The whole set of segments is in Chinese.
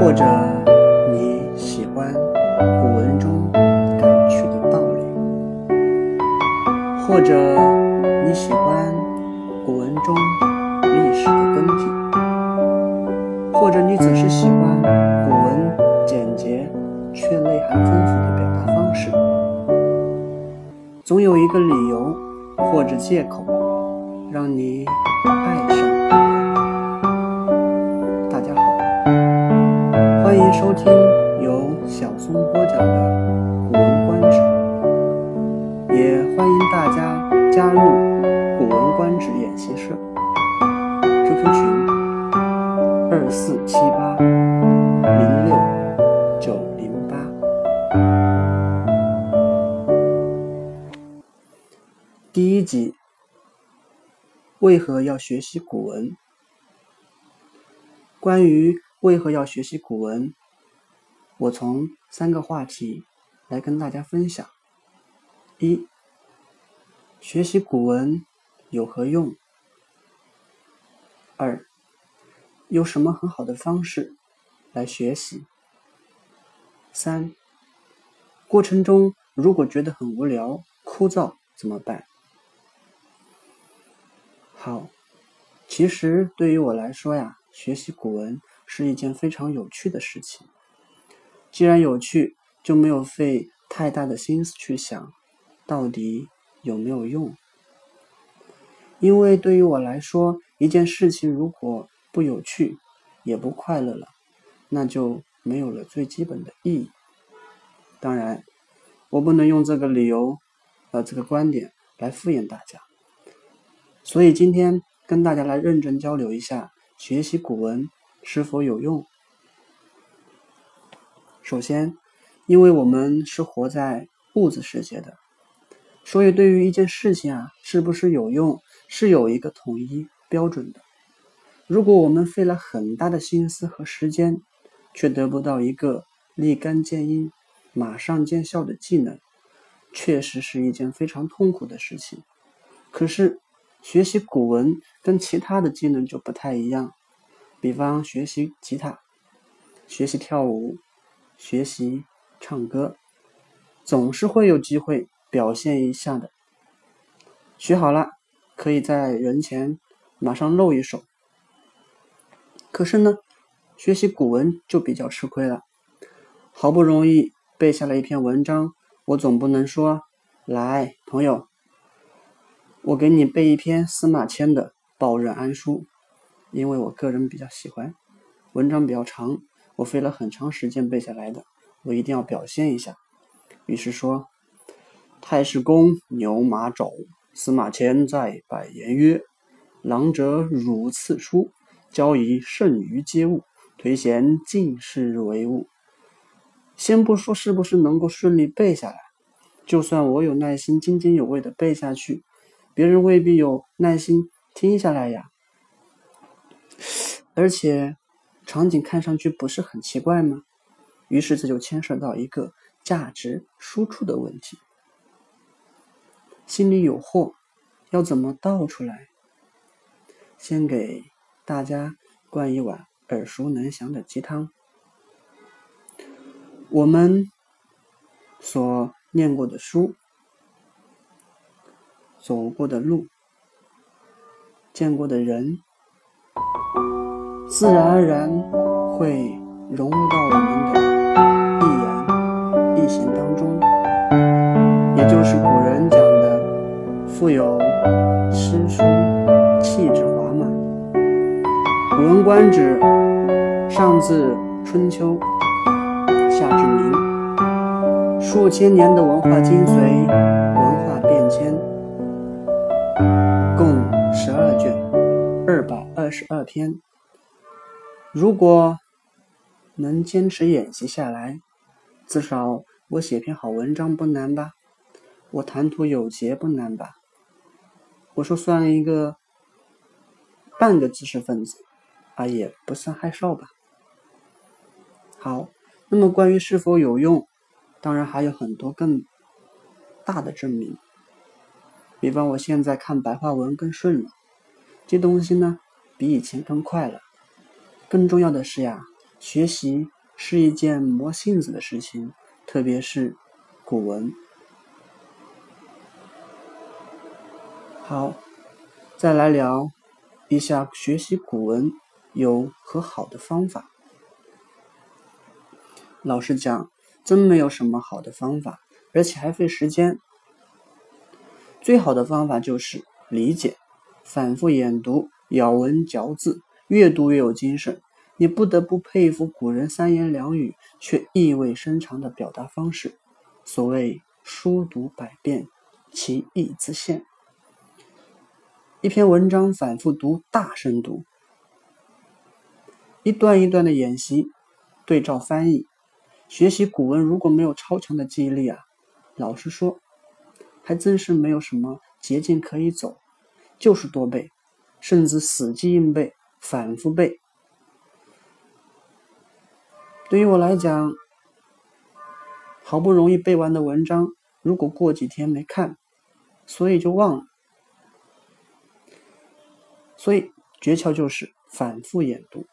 或者你喜欢古文中感曲的道理，或者你喜欢古文中历史的根底，或者你只是喜欢古文简洁却内涵丰富的表达方式，总有一个理由或者借口让你爱上。大家好欢迎收听由小松播讲的《古文观止》，也欢迎大家加入《古文观止》演习社 QQ 群二四七八零六一集：为何要学习古文？关于。为何要学习古文？我从三个话题来跟大家分享：一、学习古文有何用？二、有什么很好的方式来学习？三、过程中如果觉得很无聊、枯燥怎么办？好，其实对于我来说呀，学习古文。是一件非常有趣的事情。既然有趣，就没有费太大的心思去想到底有没有用。因为对于我来说，一件事情如果不有趣，也不快乐了，那就没有了最基本的意义。当然，我不能用这个理由，呃，这个观点来敷衍大家。所以今天跟大家来认真交流一下学习古文。是否有用？首先，因为我们是活在物质世界的，所以对于一件事情啊，是不是有用，是有一个统一标准的。如果我们费了很大的心思和时间，却得不到一个立竿见影、马上见效的技能，确实是一件非常痛苦的事情。可是，学习古文跟其他的技能就不太一样。比方学习吉他、学习跳舞、学习唱歌，总是会有机会表现一下的。学好了，可以在人前马上露一手。可是呢，学习古文就比较吃亏了。好不容易背下了一篇文章，我总不能说：“来，朋友，我给你背一篇司马迁的《报任安书》。”因为我个人比较喜欢文章比较长，我费了很长时间背下来的，我一定要表现一下。于是说：“太史公牛马肘，司马迁在百言曰：‘郎者汝次书，交以甚于皆物，推贤进士为物。’先不说是不是能够顺利背下来，就算我有耐心津津有味的背下去，别人未必有耐心听下来呀。”而且，场景看上去不是很奇怪吗？于是这就牵涉到一个价值输出的问题。心里有货，要怎么倒出来？先给大家灌一碗耳熟能详的鸡汤。我们所念过的书、走过的路、见过的人。自然而然会融入到我们的一言一行当中，也就是古人讲的“腹有诗书气质华满”。《古文观止》上自春秋，下至明，数千年的文化精髓、二十二篇。如果能坚持演习下来，至少我写篇好文章不难吧？我谈吐有节不难吧？我说算一个半个知识分子啊，也不算害臊吧？好，那么关于是否有用，当然还有很多更大的证明。比方我现在看白话文更顺了，这东西呢比以前更快了。更重要的是呀，学习是一件磨性子的事情，特别是古文。好，再来聊一下学习古文有何好的方法。老实讲，真没有什么好的方法，而且还费时间。最好的方法就是理解，反复研读，咬文嚼字，越读越有精神。你不得不佩服古人三言两语却意味深长的表达方式。所谓“书读百遍，其义自现”。一篇文章反复读，大声读，一段一段的演习，对照翻译。学习古文如果没有超强的记忆力啊，老实说。还真是没有什么捷径可以走，就是多背，甚至死记硬背，反复背。对于我来讲，好不容易背完的文章，如果过几天没看，所以就忘了。所以诀窍就是反复研读。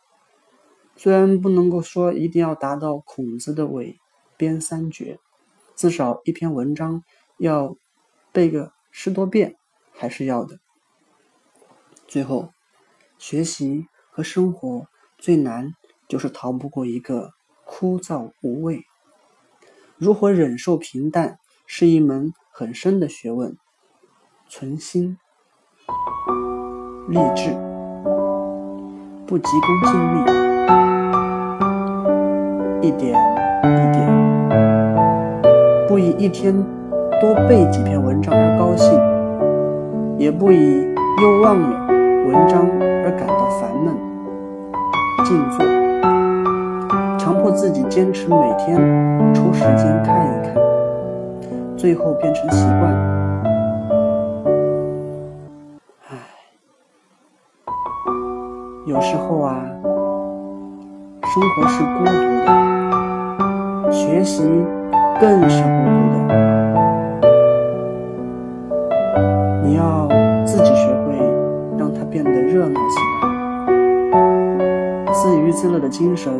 虽然不能够说一定要达到孔子的韦编三绝，至少一篇文章要。背个十多遍还是要的。最后，学习和生活最难就是逃不过一个枯燥无味。如何忍受平淡是一门很深的学问。存心、励志、不急功近利，一点一点，不以一天。多背几篇文章而高兴，也不以又忘了文章而感到烦闷。静坐，强迫自己坚持每天抽时间看一看，最后变成习惯。唉，有时候啊，生活是孤独的，学习更是孤独的。让它变得热闹起来，自娱自乐的精神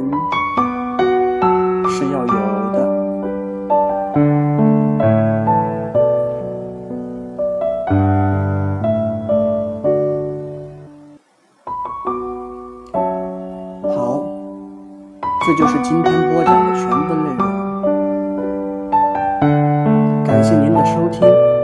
是要有的。好，这就是今天播讲的全部内容。感谢您的收听。